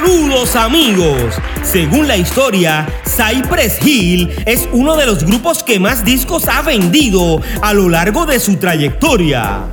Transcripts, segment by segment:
Saludos amigos. Según la historia, Cypress Hill es uno de los grupos que más discos ha vendido a lo largo de su trayectoria.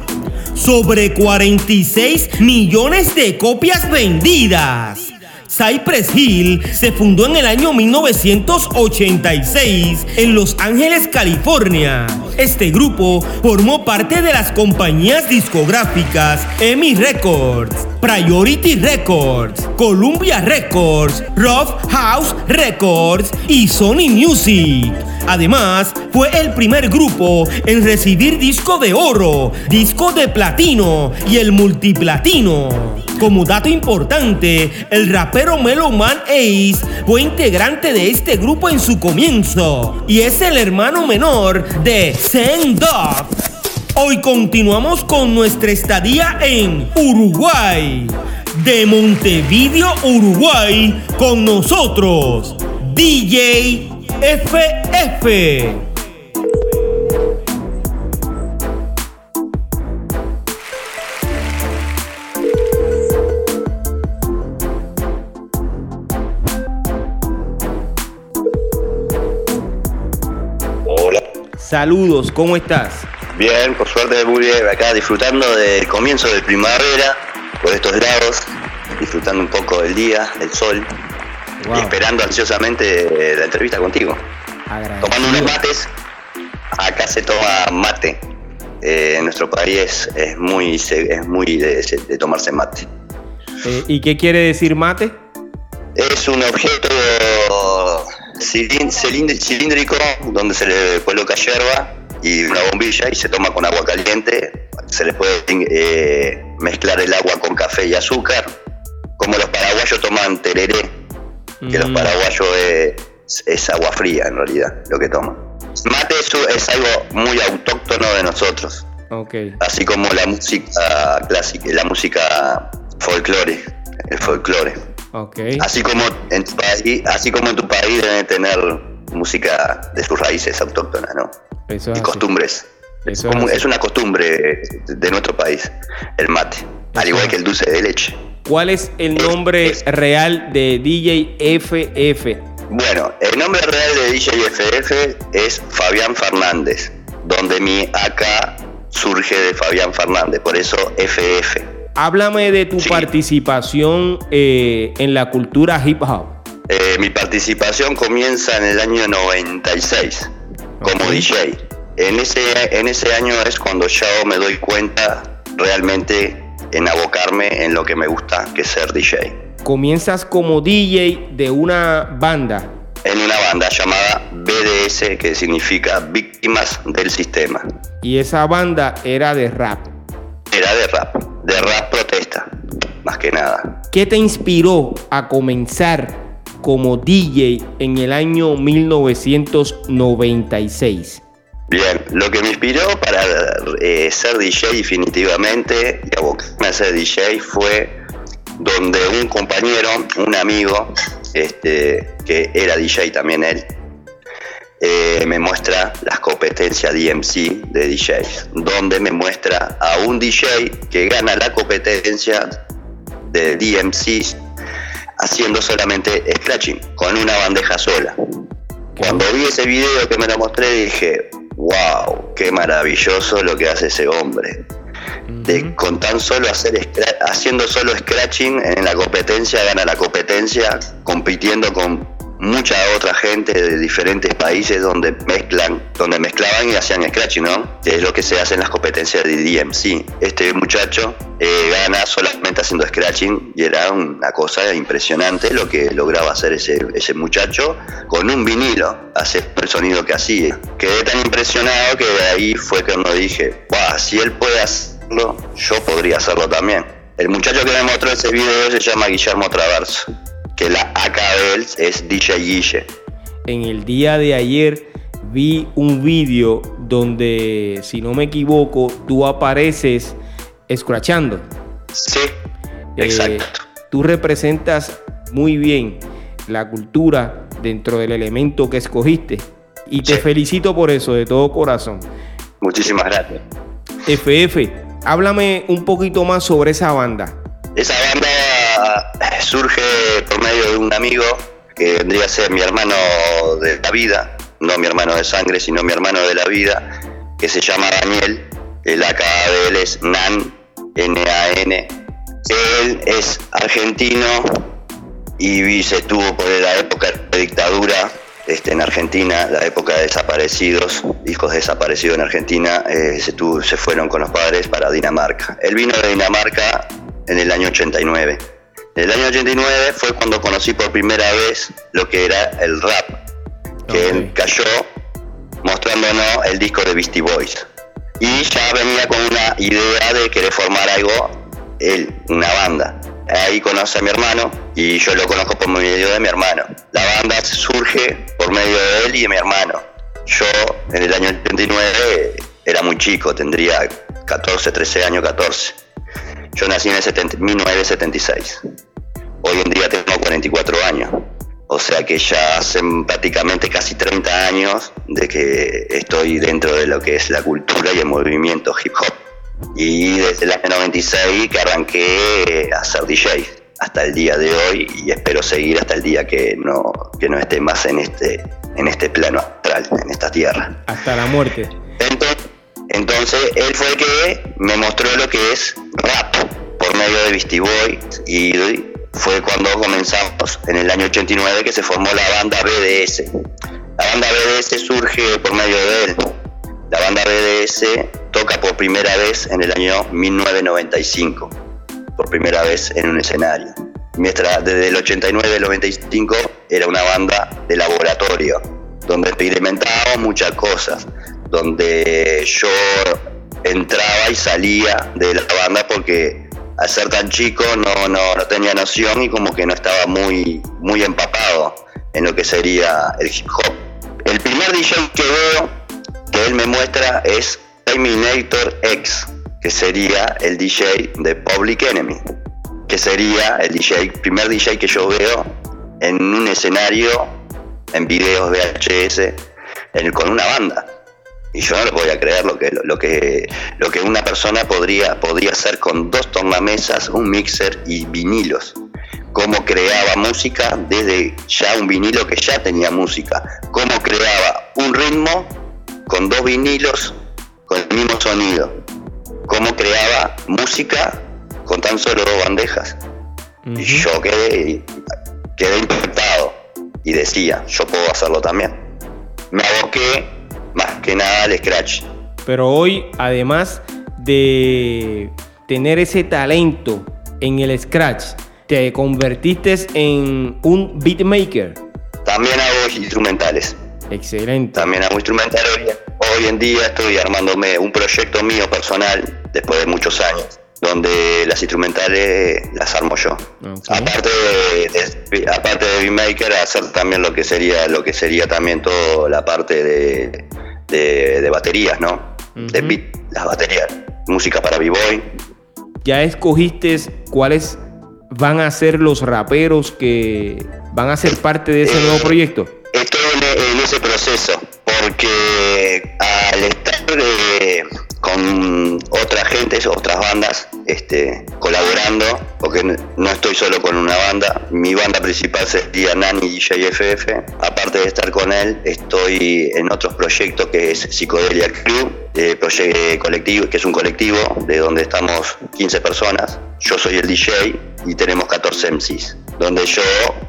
Sobre 46 millones de copias vendidas. Cypress Hill se fundó en el año 1986 en Los Ángeles, California. Este grupo formó parte de las compañías discográficas EMI Records, Priority Records, Columbia Records, Rough House Records y Sony Music. Además, fue el primer grupo en recibir disco de oro, disco de platino y el multiplatino. Como dato importante, el rapero Melo Man Ace fue integrante de este grupo en su comienzo y es el hermano menor de Zen Dog. Hoy continuamos con nuestra estadía en Uruguay. De Montevideo, Uruguay, con nosotros, DJ FF. Saludos, ¿cómo estás? Bien, por suerte muy bien, acá disfrutando del comienzo de primavera por estos lados, disfrutando un poco del día, del sol y esperando ansiosamente la entrevista contigo. Tomando unos mates, acá se toma mate. Eh, en nuestro país es, es muy, es muy de, de tomarse mate. Eh, ¿Y qué quiere decir mate? Es un objeto cilíndrico donde se le coloca hierba y una bombilla y se toma con agua caliente. Se le puede eh, mezclar el agua con café y azúcar. Como los paraguayos toman tereré, que los Mm, paraguayos es, es agua fría en realidad lo que toman. Mate es, es algo muy autóctono de nosotros, así como la música clásica, la música folclore, el folclore. Así como en tu país, así como en tu país deben tener música de sus raíces autóctonas, ¿no? Eso Y costumbres. Eso Como- es una costumbre de nuestro país, el mate, al igual es que el dulce de leche. ¿Cuál es el nombre real de DJ FF? Bueno, el nombre real de DJ FF es Fabián Fernández, donde mi AK surge de Fabián Fernández, por eso FF. Háblame de tu Sí. participación eh, en la cultura hip hop. Eh, mi participación comienza en el año 96 como. DJ. En ese, en ese año es cuando yo me doy cuenta realmente en abocarme en lo que me gusta, que es ser DJ. Comienzas como DJ de una banda. En una banda llamada BDS, que significa Víctimas del Sistema. Y esa banda era de rap. Era de rap, de rap protesta, más que nada. ¿Qué te inspiró a comenzar como DJ en el año 1996? Bien, lo que me inspiró para eh, ser DJ definitivamente y abocarme a ser DJ fue donde un compañero, un amigo, este, que era DJ también él, eh, me muestra las competencias DMC de DJs, donde me muestra a un DJ que gana la competencia de DMC haciendo solamente scratching, con una bandeja sola. Cuando vi ese video que me lo mostré dije, wow, qué maravilloso lo que hace ese hombre. De, con tan solo hacer haciendo solo scratching en la competencia, gana la competencia, compitiendo con mucha otra gente de diferentes países donde mezclan, donde mezclaban y hacían scratching, ¿no? Es lo que se hace en las competencias de DMC. Este muchacho eh, gana solamente haciendo scratching y era una cosa impresionante lo que lograba hacer ese, ese muchacho con un vinilo, hacer el sonido que hacía. Quedé tan impresionado que de ahí fue cuando dije, "Buah, si él puede hacerlo, yo podría hacerlo también. El muchacho que me mostró ese video se llama Guillermo Traverso, la AK de él es DJ Guille. en el día de ayer vi un vídeo donde, si no me equivoco, tú apareces escrachando. Sí, eh, exacto. tú representas muy bien la cultura dentro del elemento que escogiste. Y te felicito por eso, de todo corazón. Muchísimas gracias. FF, háblame un poquito más sobre esa banda. Esa banda surge por medio de un amigo que vendría a ser mi hermano de la vida, no mi hermano de sangre, sino mi hermano de la vida, que se llama Daniel. El acá de él es Nan, N-A-N. Él es argentino y se tuvo por la época de dictadura este, en Argentina, la época de desaparecidos, hijos desaparecidos en Argentina, eh, se, se fueron con los padres para Dinamarca. Él vino de Dinamarca en el año 89. El año 89 fue cuando conocí por primera vez lo que era el rap, que él cayó mostrándonos el disco de Beastie Boys. Y ya venía con una idea de querer formar algo, él, una banda. Ahí conoce a mi hermano y yo lo conozco por medio de mi hermano. La banda surge por medio de él y de mi hermano. Yo en el año 89 era muy chico, tendría 14, 13 años, 14. Yo nací en el 1976. Hoy en día tengo 44 años. O sea que ya hacen prácticamente casi 30 años de que estoy dentro de lo que es la cultura y el movimiento hip hop. Y desde el año 96 que arranqué a ser DJ hasta el día de hoy y espero seguir hasta el día que no, que no esté más en este, en este plano astral, en esta tierra. Hasta la muerte. Entonces, entonces él fue el que me mostró lo que es rap por medio de Beastie Boys y fue cuando comenzamos en el año 89 que se formó la banda BDS. La banda BDS surge por medio de él. La banda BDS toca por primera vez en el año 1995, por primera vez en un escenario. Mientras desde el 89 al 95 era una banda de laboratorio, donde experimentábamos muchas cosas, donde yo entraba y salía de la banda porque al ser tan chico no, no, no, tenía noción y como que no estaba muy, muy empapado en lo que sería el hip hop. El primer DJ que veo que él me muestra es Terminator X, que sería el DJ de Public Enemy, que sería el DJ, primer DJ que yo veo en un escenario, en videos VHS, en, con una banda y yo no le podía creer lo que, lo, que, lo que una persona podría, podría hacer con dos tornamesas, un mixer y vinilos. Cómo creaba música desde ya un vinilo que ya tenía música. Cómo creaba un ritmo con dos vinilos con el mismo sonido. Cómo creaba música con tan solo dos bandejas. Y yo quedé, quedé impactado y decía, yo puedo hacerlo también. Me aboqué que nada al scratch. Pero hoy, además de tener ese talento en el scratch, te convertiste en un beatmaker. También hago instrumentales. Excelente. También hago instrumentales. Hoy en día estoy armándome un proyecto mío personal, después de muchos años, donde las instrumentales las armo yo. Aparte de, aparte de beatmaker, hacer también lo que sería lo que sería también toda la parte de de, baterías, ¿no? De beat, las baterías, música para b-boy. ¿Ya escogiste cuáles van a ser los raperos que van a ser parte de ese nuevo eh, proyecto? Estoy en, ese proceso, porque al estar eh, con otra gente, otras bandas, este, colaborando, porque no estoy solo con una banda, mi banda principal sería Nani DJ FF, aparte de estar con él, estoy en otros proyectos que es Psicodelia Crew, eh, colectivo, que es un colectivo de donde estamos 15 personas, yo soy el DJ y tenemos 14 MCs, donde yo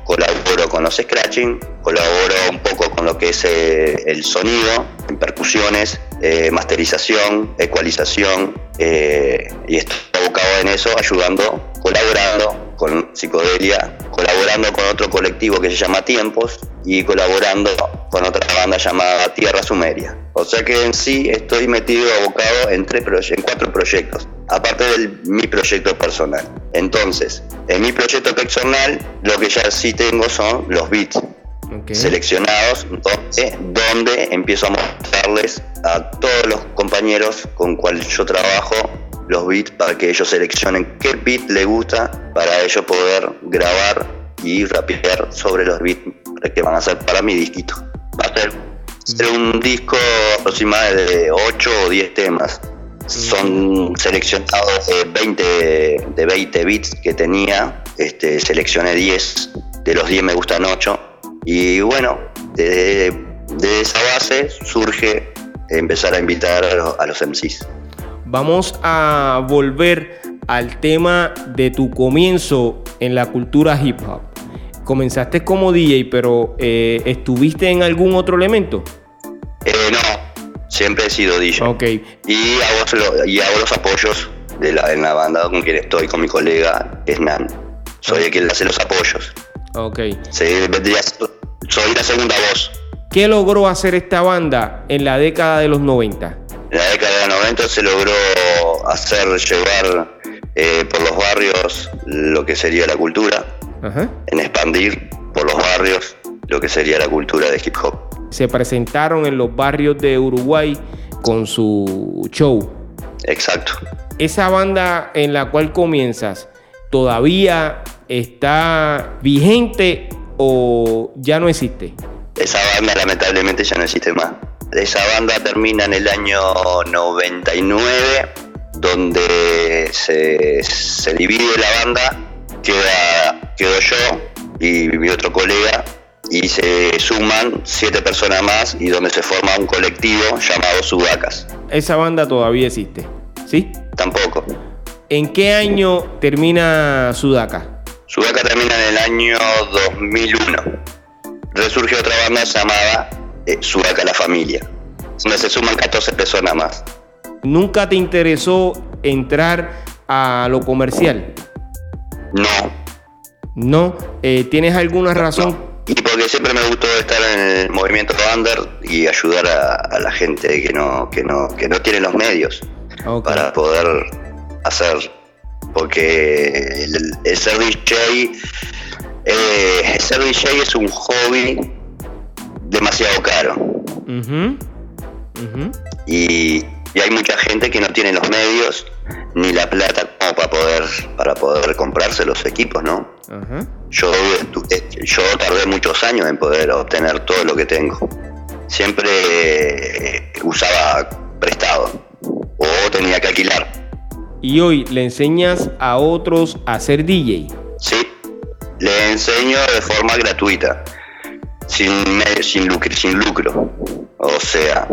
colaboro con los scratching, colaboro un poco con lo que es eh, el sonido, en percusiones, eh, masterización, ecualización, eh, y estoy abocado en eso, ayudando, colaborando con Psicodelia, colaborando con otro colectivo que se llama Tiempos y colaborando con otra banda llamada Tierra Sumeria. O sea que en sí estoy metido abocado en, tres en cuatro proyectos, aparte de mi proyecto personal. Entonces, en mi proyecto personal lo que ya sí tengo son los beats, seleccionados donde, donde empiezo a mostrarles a todos los compañeros con cuales yo trabajo los beats para que ellos seleccionen qué beat les gusta para ellos poder grabar y rapear sobre los beats que van a hacer para mi disquito. Va a ser, un disco aproximadamente de 8 o 10 temas. Son seleccionados de 20, de 20 beats que tenía, este, seleccioné 10, de los 10 me gustan 8. Y bueno, de, esa base surge empezar a invitar a los, a los MCs. Vamos a volver al tema de tu comienzo en la cultura hip hop. Comenzaste como DJ, pero eh, ¿estuviste en algún otro elemento? Eh, no, siempre he sido DJ. Ok. Y hago, y hago los apoyos de la, en la banda con quien estoy, con mi colega Hernán. Soy el que hace los apoyos. Ok. soy la segunda voz. ¿Qué logró hacer esta banda en la década de los 90? En la década de los 90 se logró hacer llevar eh, por los barrios lo que sería la cultura, en expandir por los barrios lo que sería la cultura de hip hop. Se presentaron en los barrios de Uruguay con su show. Exacto. Esa banda en la cual comienzas, ¿todavía está vigente o ya no existe? Esa banda lamentablemente ya no existe más. Esa banda termina en el año 99, donde se, divide la banda, queda, quedo yo y mi otro colega, y se suman siete personas más y donde se forma un colectivo llamado Sudacas. Esa banda todavía existe, ¿sí? Tampoco. ¿En qué año termina Sudaca? Sudaca termina en el año 2001. Resurge otra banda llamada eh, Sudaca la Familia, donde se suman 14 personas más. ¿Nunca te interesó entrar a lo comercial? No. ¿No? Eh, ¿Tienes alguna razón? Y porque siempre me gustó estar en el movimiento under y ayudar a, la gente que no, que no, que no tiene los medios para poder hacer. Porque el, ser DJ, eh, ser DJ es un hobby demasiado caro. Y, hay mucha gente que no tiene los medios ni la plata como para poder para poder comprarse los equipos, ¿no? Yo yo tardé muchos años en poder obtener todo lo que tengo. Siempre eh, usaba prestado o tenía que alquilar. ¿Y hoy le enseñas a otros a ser DJ? Sí, le enseño de forma gratuita sin, sin, lucro, sin lucro, o sea,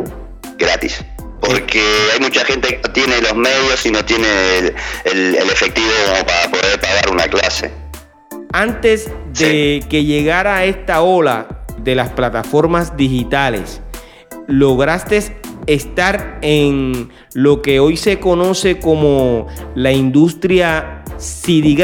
gratis. Porque hay mucha gente que no tiene los medios y no tiene el, efectivo para poder pagar una clase. Antes de que llegara esta ola de las plataformas digitales, ¿lograste estar en lo que hoy se conoce como la industria CD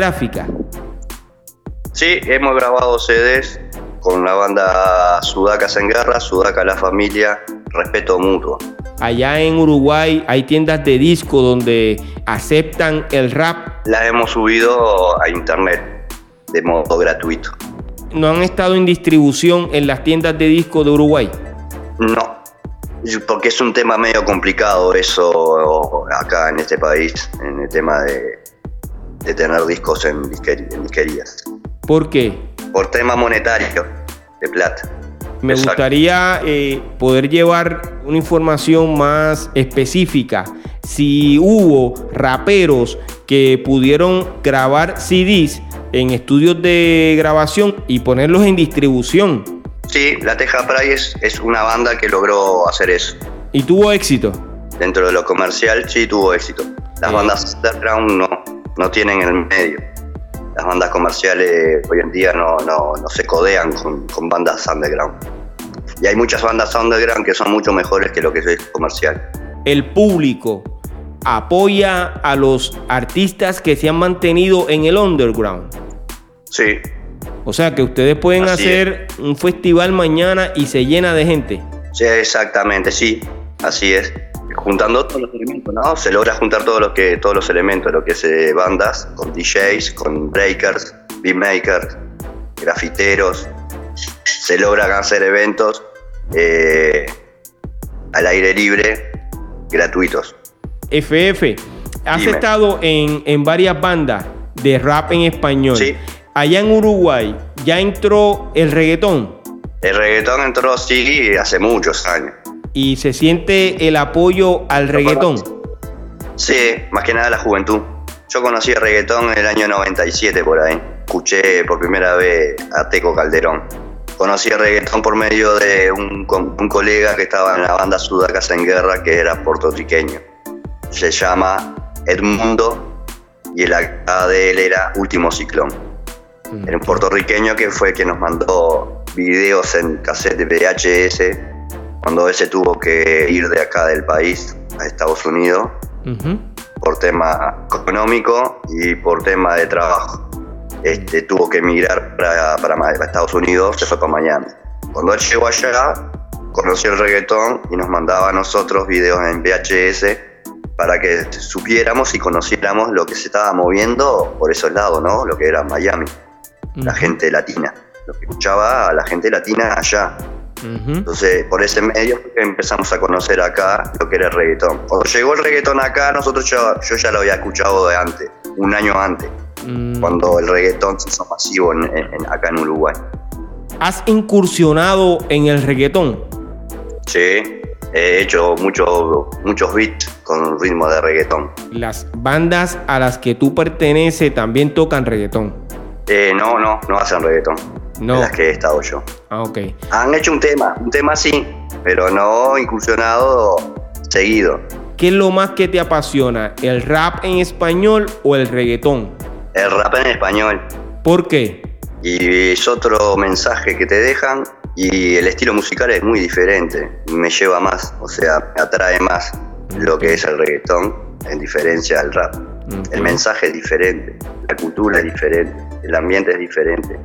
Sí, hemos grabado CDs con la banda Sudacas en Guerra, Sudaca la Familia, Respeto Mutuo. Allá en Uruguay hay tiendas de disco donde aceptan el rap. Las hemos subido a internet de modo gratuito. ¿No han estado en distribución en las tiendas de disco de Uruguay? No, porque es un tema medio complicado eso acá en este país, en el tema de, tener discos en, en disquerías. ¿Por qué? por tema monetario de plata. Me gustaría eh, poder llevar una información más específica. Si hubo raperos que pudieron grabar CDs en estudios de grabación y ponerlos en distribución. Sí, La Teja Price es, una banda que logró hacer eso. ¿Y tuvo éxito? Dentro de lo comercial sí tuvo éxito. Las bandas underground no, no tienen el medio las bandas comerciales hoy en día no, se codean con, bandas underground. Y hay muchas bandas underground que son mucho mejores que lo que es comercial. El público apoya a los artistas que se han mantenido en el underground. Sí. O sea que ustedes pueden hacer un festival mañana y se llena de gente. Sí, exactamente, sí. Así es juntando todos los elementos, ¿no? Se logra juntar todos los que todos los elementos, lo que es eh, bandas, con DJs, con breakers, beatmakers, grafiteros, se logran hacer eventos eh, al aire libre gratuitos. FF, has estado en, en, varias bandas de rap en español. Sí. Allá en Uruguay, ¿ya entró el reggaetón? El reggaetón entró, sí, hace muchos años. ¿Y se siente el apoyo al reggaetón? Sí, más que nada la juventud. Yo conocí el reggaetón en el año 97 por ahí. Escuché por primera vez a Teco Calderón. Conocí el reggaetón por medio de un, un colega que estaba en la banda Sudacas en Guerra, que era puertorriqueño. Se llama Edmundo y el acá de él era Último Ciclón. Mm. Era un puertorriqueño que fue quien nos mandó videos en cassette de VHS cuando ese tuvo que ir de acá del país a Estados Unidos por tema económico y por tema de trabajo. Este, tuvo que emigrar para, para, Estados Unidos, se fue para Miami. Cuando él llegó allá, conoció el reggaetón y nos mandaba a nosotros videos en VHS para que supiéramos y conociéramos lo que se estaba moviendo por esos lados, ¿no? Lo que era Miami, la gente latina, lo que escuchaba a la gente latina allá. Entonces, por ese medio empezamos a conocer acá lo que era el reggaetón. Cuando llegó el reggaetón acá, nosotros yo, yo ya lo había escuchado de antes, un año antes, mm. cuando el reggaetón se hizo masivo acá en Uruguay. ¿Has incursionado en el reggaetón? Sí, he hecho muchos muchos beats con ritmo de reggaetón. ¿Las bandas a las que tú perteneces también tocan reggaetón? Eh, no, no, no hacen reggaetón no. las que he estado yo. Ah, ok. Han hecho un tema, un tema sí, pero no incursionado seguido. ¿Qué es lo más que te apasiona? ¿El rap en español o el reggaetón? El rap en español. ¿Por qué? Y es otro mensaje que te dejan y el estilo musical es muy diferente, me lleva más, o sea, me atrae más lo que es el reggaetón en diferencia al rap. El mensaje es diferente, la cultura es diferente, el ambiente es diferente,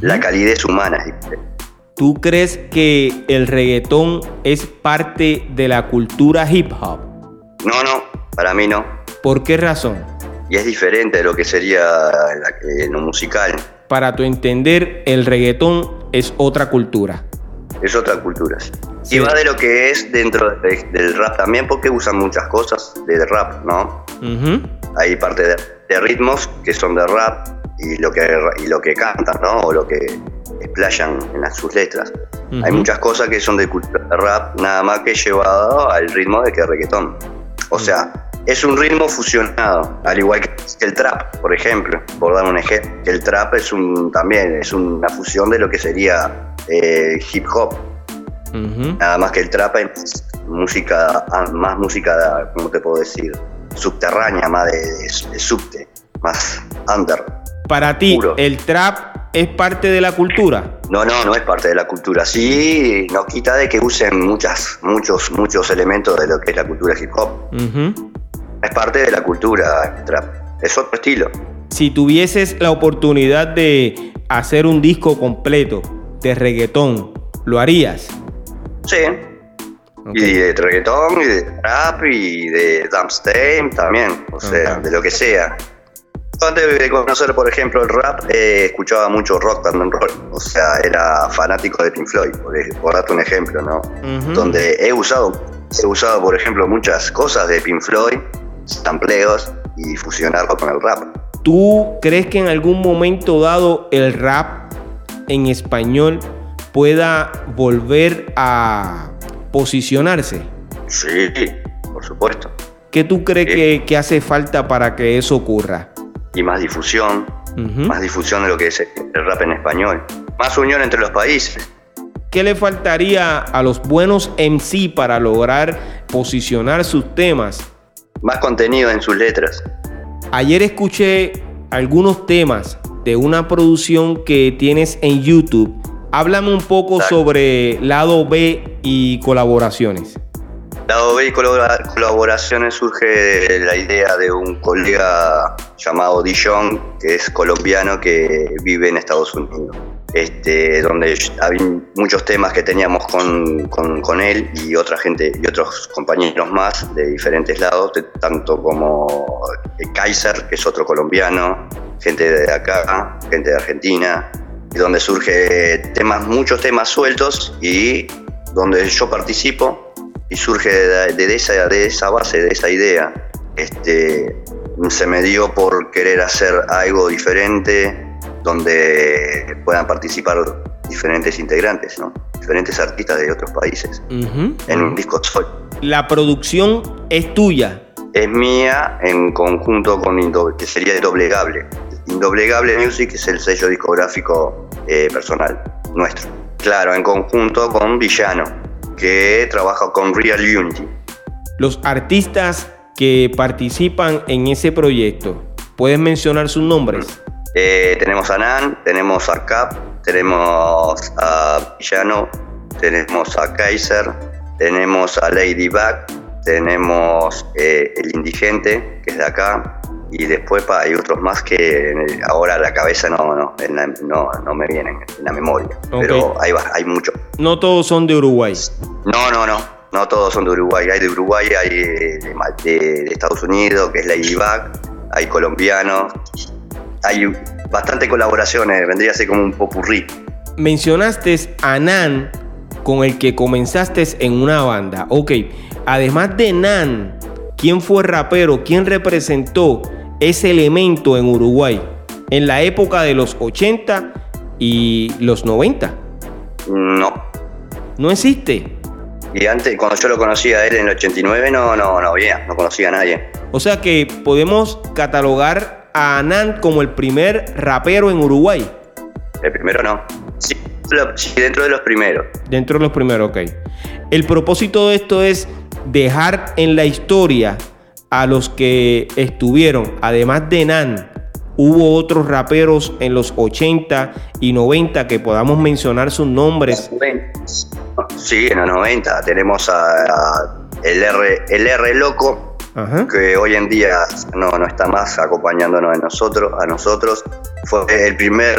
la calidez humana es diferente. ¿Tú crees que el reggaetón es parte de la cultura hip hop? No, no, para mí no. ¿Por qué razón? Y es diferente de lo que sería lo musical. Para tu entender, el reggaetón es otra cultura. Es otra cultura. Y va de lo que es dentro del rap también, porque usan muchas cosas del rap, ¿no? Hay parte de, ritmos que son de rap y lo que, y lo que cantan, ¿no? O lo que explayan en sus letras. Hay muchas cosas que son de cultura de rap, nada más que llevado al ritmo de que reggaetón. O sea, es un ritmo fusionado, al igual que el trap, por ejemplo, por dar un ejemplo. El trap es un también es una fusión de lo que sería eh, hip hop. Nada más que el trap es música, más música, ¿cómo te puedo decir? subterránea, más de, subte, más under. Para ti, ¿el trap es parte de la cultura? No, no, no es parte de la cultura. Sí, no quita de que usen muchas, muchos, muchos elementos de lo que es la cultura hip hop. Es parte de la cultura el trap. Es otro estilo. Si tuvieses la oportunidad de hacer un disco completo de reggaetón, ¿lo harías? Sí, y de reggaetón, y de rap, y de Dumpstein también, o sea, de lo que sea. Antes de conocer, por ejemplo, el rap, eh, escuchaba mucho rock and roll, o sea, era fanático de Pink Floyd, por, darte un ejemplo, ¿no? Donde he usado, he usado, por ejemplo, muchas cosas de Pink Floyd, sampleos, y fusionarlo con el rap. ¿Tú crees que en algún momento dado el rap en español pueda volver a posicionarse. Sí, por supuesto. ¿Qué tú crees que, hace falta para que eso ocurra? Y más difusión, más difusión de lo que es el rap en español, más unión entre los países. ¿Qué le faltaría a los buenos MC para lograr posicionar sus temas? Más contenido en sus letras. Ayer escuché algunos temas de una producción que tienes en YouTube Háblame un poco sobre lado B y colaboraciones. Lado B y colaboraciones surge de la idea de un colega llamado Dijon, que es colombiano que vive en Estados Unidos. Este, donde había muchos temas que teníamos con, con, él y otra gente y otros compañeros más de diferentes lados, tanto como Kaiser, que es otro colombiano, gente de acá, gente de Argentina, y donde surge temas, muchos temas sueltos y donde yo participo y surge de, esa, de esa base, de esa idea. Este, se me dio por querer hacer algo diferente donde puedan participar diferentes integrantes, ¿no? diferentes artistas de otros países en un disco solo. La producción es tuya. Es mía en conjunto con que sería Indoblegable. Indoblegable Music es el sello discográfico eh, personal nuestro. Claro, en conjunto con Villano, que trabaja con Real Unity. Los artistas que participan en ese proyecto, ¿puedes mencionar sus nombres? Eh, tenemos a Nan, tenemos a Cap, tenemos a Villano, tenemos a Kaiser, tenemos a Ladybug, tenemos eh, el Indigente, que es de acá, y después hay otros más que ahora a la cabeza no, no, no, no me vienen en la memoria. Pero hay, hay muchos. No todos son de Uruguay. No, no, no. No todos son de Uruguay. Hay de Uruguay, hay de, de Estados Unidos, que es Ladybug, hay colombianos, hay bastante colaboraciones, vendría a ser como un popurrí. Mencionaste a Nan, con el que comenzaste en una banda. Ok, además de Nan, ¿quién fue rapero? ¿Quién representó ese elemento en Uruguay en la época de los 80 y los 90? No. ¿No existe? Y antes, cuando yo lo conocía a él en el 89, no, no, no había, no conocía a nadie. O sea que podemos catalogar a Anand como el primer rapero en Uruguay? El primero no. Sí, dentro de los primeros. Dentro de los primeros, ok. El propósito de esto es dejar en la historia a los que estuvieron, además de Nan, hubo otros raperos en los 80 y 90 que podamos mencionar sus nombres. Sí, en los 90 tenemos a, el R, el R Loco, que hoy en día no, no está más acompañándonos a nosotros, a nosotros. Fue el primer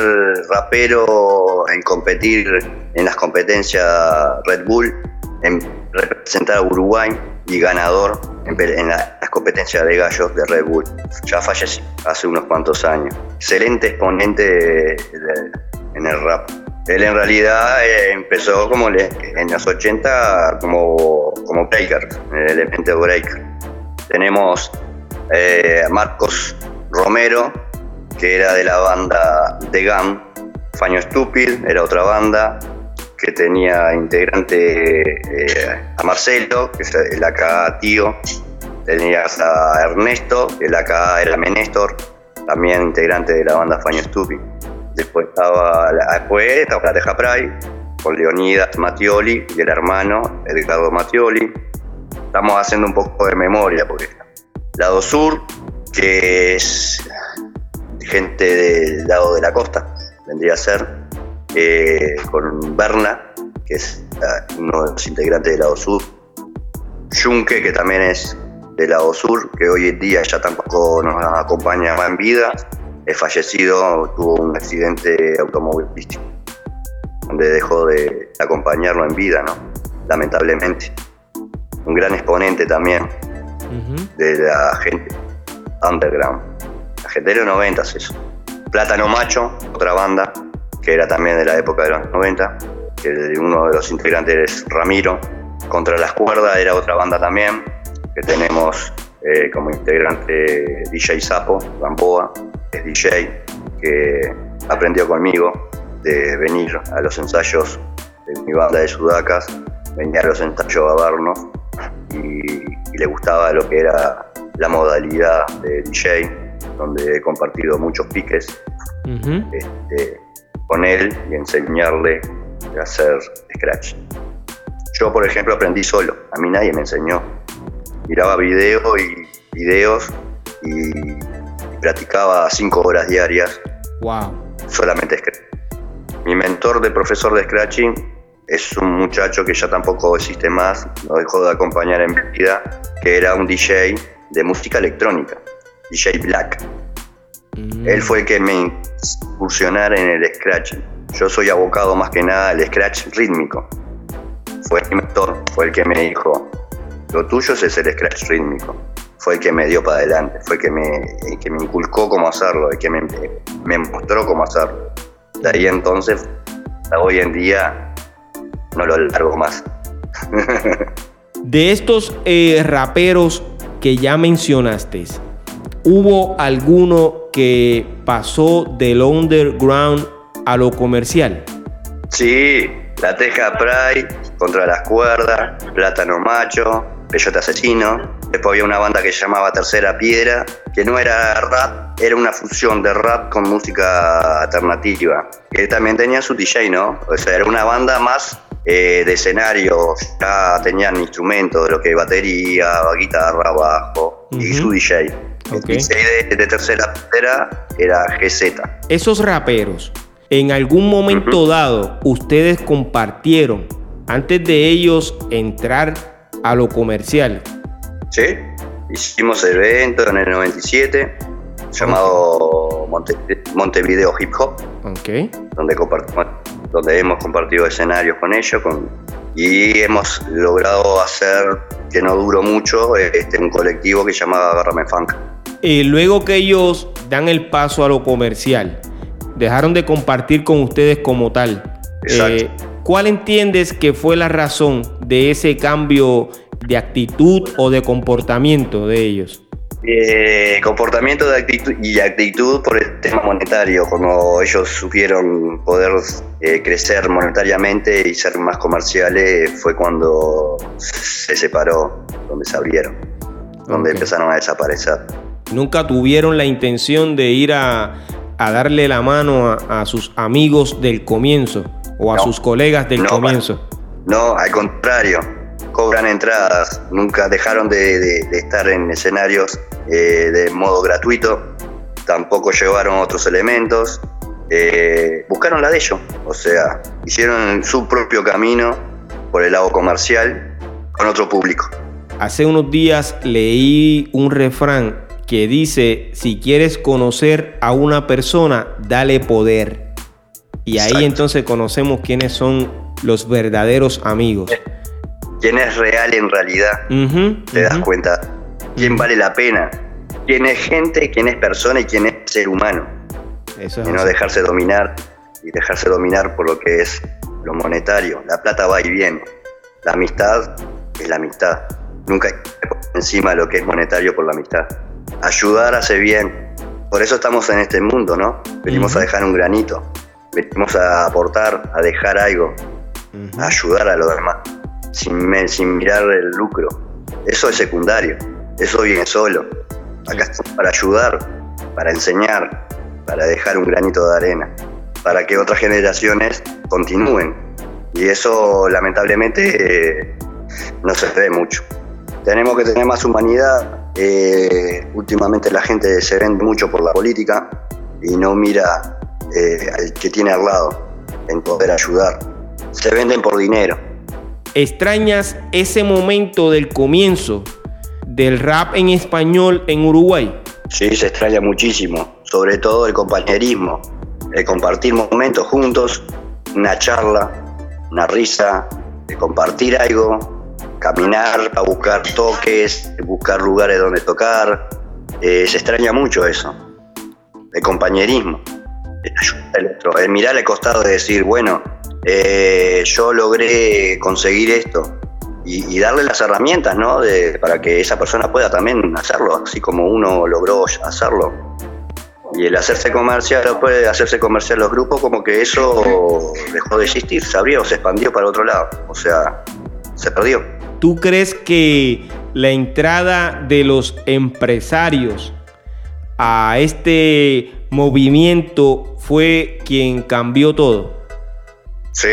rapero en competir en las competencias Red Bull, en representar a Uruguay y ganador en, las competencias de gallos de Red Bull. Ya falleció hace unos cuantos años. Excelente exponente en el rap. Él en realidad eh, empezó como en los 80 como, como breaker, el elemento breaker tenemos eh, Marcos Romero, que era de la banda The Gun. Faño Stupid era otra banda que tenía integrante eh, a Marcelo, que es el acá tío. Tenías a Ernesto, el acá era Menéstor, también integrante de la banda Faño Stupid. Después estaba, después estaba la Teja Pray, con Leonidas Mattioli y el hermano Edgardo Mattioli estamos haciendo un poco de memoria, porque lado sur, que es gente del lado de la costa, vendría a ser, eh, con Berna, que es uno de los integrantes del lado sur, Yunque, que también es del lado sur, que hoy en día ya tampoco nos acompaña más en vida, es fallecido, tuvo un accidente automovilístico, donde dejó de acompañarlo en vida, ¿no? lamentablemente un gran exponente también de la gente underground. La gente de los 90 eso. Plátano Macho, otra banda, que era también de la época de los 90, que uno de los integrantes es Ramiro. Contra las cuerdas era otra banda también, que tenemos eh, como integrante DJ Sapo, Gamboa, es DJ, que aprendió conmigo de venir a los ensayos de mi banda de sudacas, venía a los ensayos a vernos y, le gustaba lo que era la modalidad de DJ, donde he compartido muchos piques. Este, con él y enseñarle a hacer scratch. Yo, por ejemplo, aprendí solo, a mí nadie me enseñó. Miraba video y videos y, practicaba cinco horas diarias. Wow. Solamente scratch. Mi mentor de profesor de scratching es un muchacho que ya tampoco existe más, nos dejó de acompañar en vida, que era un DJ de música electrónica, DJ Black. Él fue el que me incursionara en el scratch. Yo soy abocado más que nada al scratch rítmico. Fue el mentor, fue el que me dijo, lo tuyo es el scratch rítmico. Fue el que me dio para adelante, fue el que me, que me inculcó cómo hacerlo, el que me, me mostró cómo hacerlo. De ahí entonces, hoy en día, no lo largo más. de estos eh, raperos que ya mencionaste, ¿hubo alguno que pasó del underground a lo comercial? Sí, La Teja Pride, Contra las Cuerdas, Plátano Macho, Peyote Asesino. Después había una banda que se llamaba Tercera Piedra, que no era rap, era una fusión de rap con música alternativa. Que también tenía su DJ, ¿no? O sea, era una banda más eh, de escenario, ya tenían instrumentos, lo que batería, guitarra, bajo y su DJ. El DJ de, tercera era GZ. Esos raperos, en algún momento dado, ustedes compartieron, antes de ellos entrar a lo comercial. Sí, hicimos el evento en el 97 llamado Montevideo Hip Hop, okay. donde, donde hemos compartido escenarios con ellos con, y hemos logrado hacer, que no duró mucho, este, un colectivo que se llamaba Agarrame Funk. Y luego que ellos dan el paso a lo comercial, dejaron de compartir con ustedes como tal. Eh, ¿Cuál entiendes que fue la razón de ese cambio de actitud o de comportamiento de ellos? Eh, comportamiento de actitud y actitud por el tema monetario, cuando ellos supieron poder eh, crecer monetariamente y ser más comerciales, fue cuando se separó, donde se abrieron, donde empezaron a desaparecer. Nunca tuvieron la intención de ir a, darle la mano a, sus amigos del comienzo o a sus colegas del comienzo. No, al contrario, cobran entradas, nunca dejaron de, estar en escenarios eh, de modo gratuito, tampoco llevaron otros elementos, eh, buscaron la de ellos, o sea, hicieron su propio camino por el lado comercial con otro público. Hace unos días leí un refrán que dice, si quieres conocer a una persona, dale poder. Y ahí entonces conocemos quiénes son los verdaderos amigos. Quién es real en realidad. Te das cuenta. Quién vale la pena. Quién es gente, quién es persona y quién es ser humano. y no dejarse dominar y dejarse dominar por lo que es lo monetario. La plata va y viene. La amistad es la amistad. Nunca hay encima lo que es monetario por la amistad ayudar hace bien. Por eso estamos en este mundo, ¿no? Venimos a dejar un granito, venimos a aportar, a dejar algo, a ayudar a los demás, sin, sin mirar el lucro. Eso es secundario, eso viene solo. Acá estamos para ayudar, para enseñar, para dejar un granito de arena, para que otras generaciones continúen. Y eso lamentablemente eh, no se ve mucho. Tenemos que tener más humanidad, eh, últimamente la gente se vende mucho por la política y no mira eh, al que tiene al lado en poder ayudar. Se venden por dinero. ¿Extrañas ese momento del comienzo del rap en español en Uruguay? Sí, se extraña muchísimo, sobre todo el compañerismo, el compartir momentos juntos, una charla, una risa, de compartir algo, caminar a buscar toques, buscar lugares donde tocar. Eh, se extraña mucho eso, el compañerismo, el, mirar al costado de decir, bueno, eh, yo logré conseguir esto y, darle las herramientas, ¿no? para que esa persona pueda también hacerlo, así como uno logró hacerlo. Y el hacerse comercial, después de hacerse comercial los grupos, como que eso dejó de existir, se abrió, se expandió para otro lado, o sea, se perdió. ¿Tú crees que la entrada de los empresarios a este movimiento fue quien cambió todo? Sí.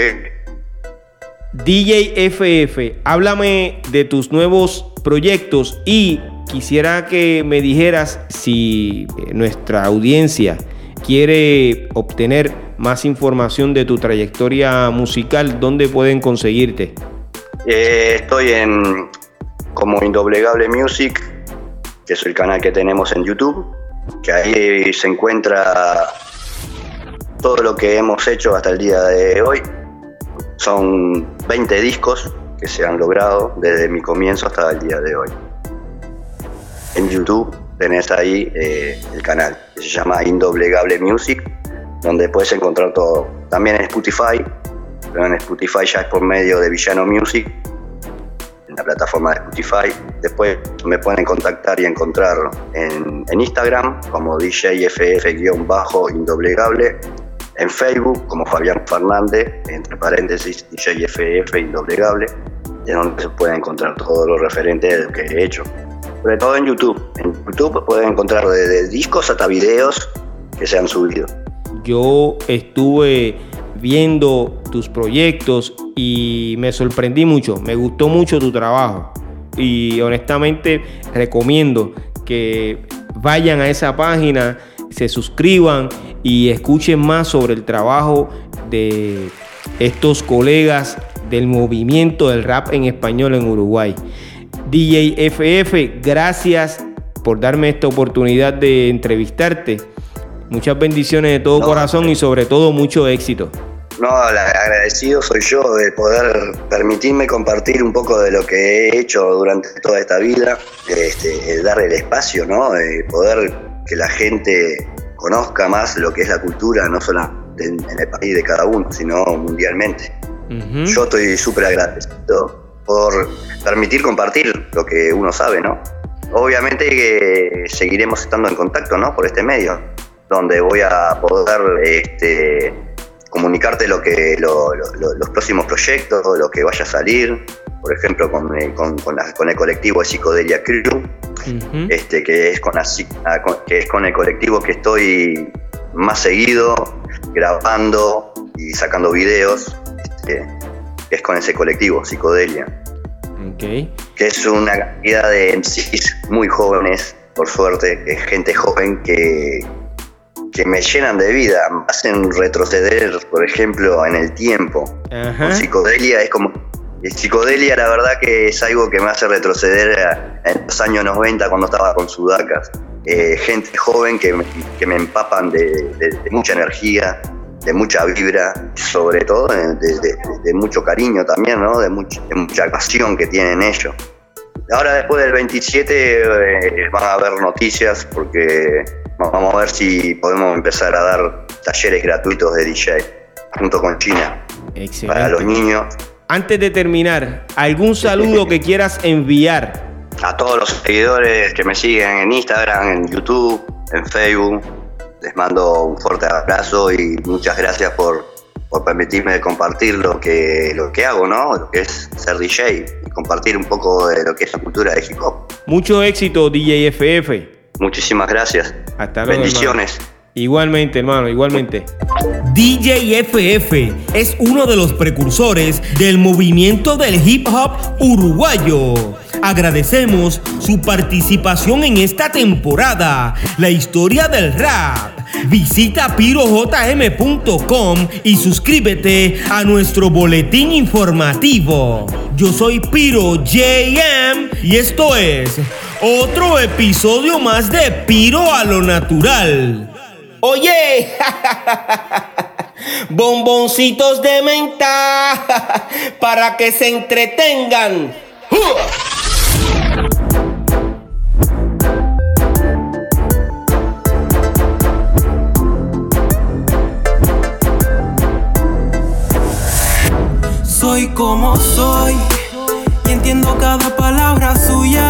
DJ FF, háblame de tus nuevos proyectos y quisiera que me dijeras si nuestra audiencia quiere obtener más información de tu trayectoria musical, ¿dónde pueden conseguirte? Eh, estoy en como Indoblegable Music, que es el canal que tenemos en YouTube, que ahí se encuentra todo lo que hemos hecho hasta el día de hoy. Son 20 discos que se han logrado desde mi comienzo hasta el día de hoy. En YouTube tenés ahí eh, el canal, que se llama Indoblegable Music, donde puedes encontrar todo. También en Spotify, pero en Spotify ya es por medio de Villano Music, en la plataforma de Spotify. Después me pueden contactar y encontrar en, Instagram como DJFF-indoblegable, en Facebook como Fabián Fernández, entre paréntesis DJFF indoblegable, de donde se puede encontrar todo lo referente de lo que he hecho. Sobre todo en YouTube. En YouTube pueden encontrar desde discos hasta videos que se han subido. Yo estuve viendo tus proyectos y me sorprendí mucho, me gustó mucho tu trabajo y honestamente recomiendo que vayan a esa página, se suscriban y escuchen más sobre el trabajo de estos colegas del movimiento del rap en español en Uruguay. DJ FF, gracias por darme esta oportunidad de entrevistarte. Muchas bendiciones de todo corazón y sobre todo mucho éxito. No, agradecido soy yo de poder permitirme compartir un poco de lo que he hecho durante toda esta vida, este, darle el espacio, ¿no? De poder que la gente conozca más lo que es la cultura, no solo en, el país de cada uno, sino mundialmente. Yo estoy súper agradecido por permitir compartir lo que uno sabe, ¿no? Obviamente que seguiremos estando en contacto, ¿no? Por este medio, donde voy a poder este, comunicarte lo que los próximos proyectos, lo que vaya a salir, por ejemplo con, eh, con, con, el colectivo de Psicodelia Crew, este, que, es con que es con el colectivo que estoy más seguido, grabando y sacando videos, este, que es con ese colectivo, Psicodelia. Que es una cantidad de MCs muy jóvenes, por suerte, que es gente joven que, que me llenan de vida, me hacen retroceder, por ejemplo, en el tiempo. psicodelia es como. Psicodelia, la verdad, que es algo que me hace retroceder en los años 90 cuando estaba con Sudacas. Eh, gente joven que me, que me empapan de, mucha energía, de mucha vibra, sobre todo de, mucho cariño también, ¿no? de, de mucha pasión que tienen ellos. Ahora, después del 27, eh, van a haber noticias porque Vamos a ver si podemos empezar a dar talleres gratuitos de DJ junto con China para los niños. Antes de terminar, ¿algún saludo que quieras enviar? A todos los seguidores que me siguen en Instagram, en YouTube, en Facebook, les mando un fuerte abrazo y muchas gracias por, por permitirme compartir lo que, lo que hago, ¿no? Lo que es ser DJ y compartir un poco de lo que es la cultura de hip hop. Mucho éxito, DJ FF. Muchísimas gracias. Hasta luego. Bendiciones. Igualmente, hermano, igualmente. DJ FF es uno de los precursores del movimiento del hip hop uruguayo. Agradecemos su participación en esta temporada, la historia del rap. Visita pirojm.com y suscríbete a nuestro boletín informativo. Yo soy Piro JM y esto es otro episodio más de Piro a lo Natural. Oye, bomboncitos de menta para que se entretengan. Soy como soy y entiendo cada palabra suya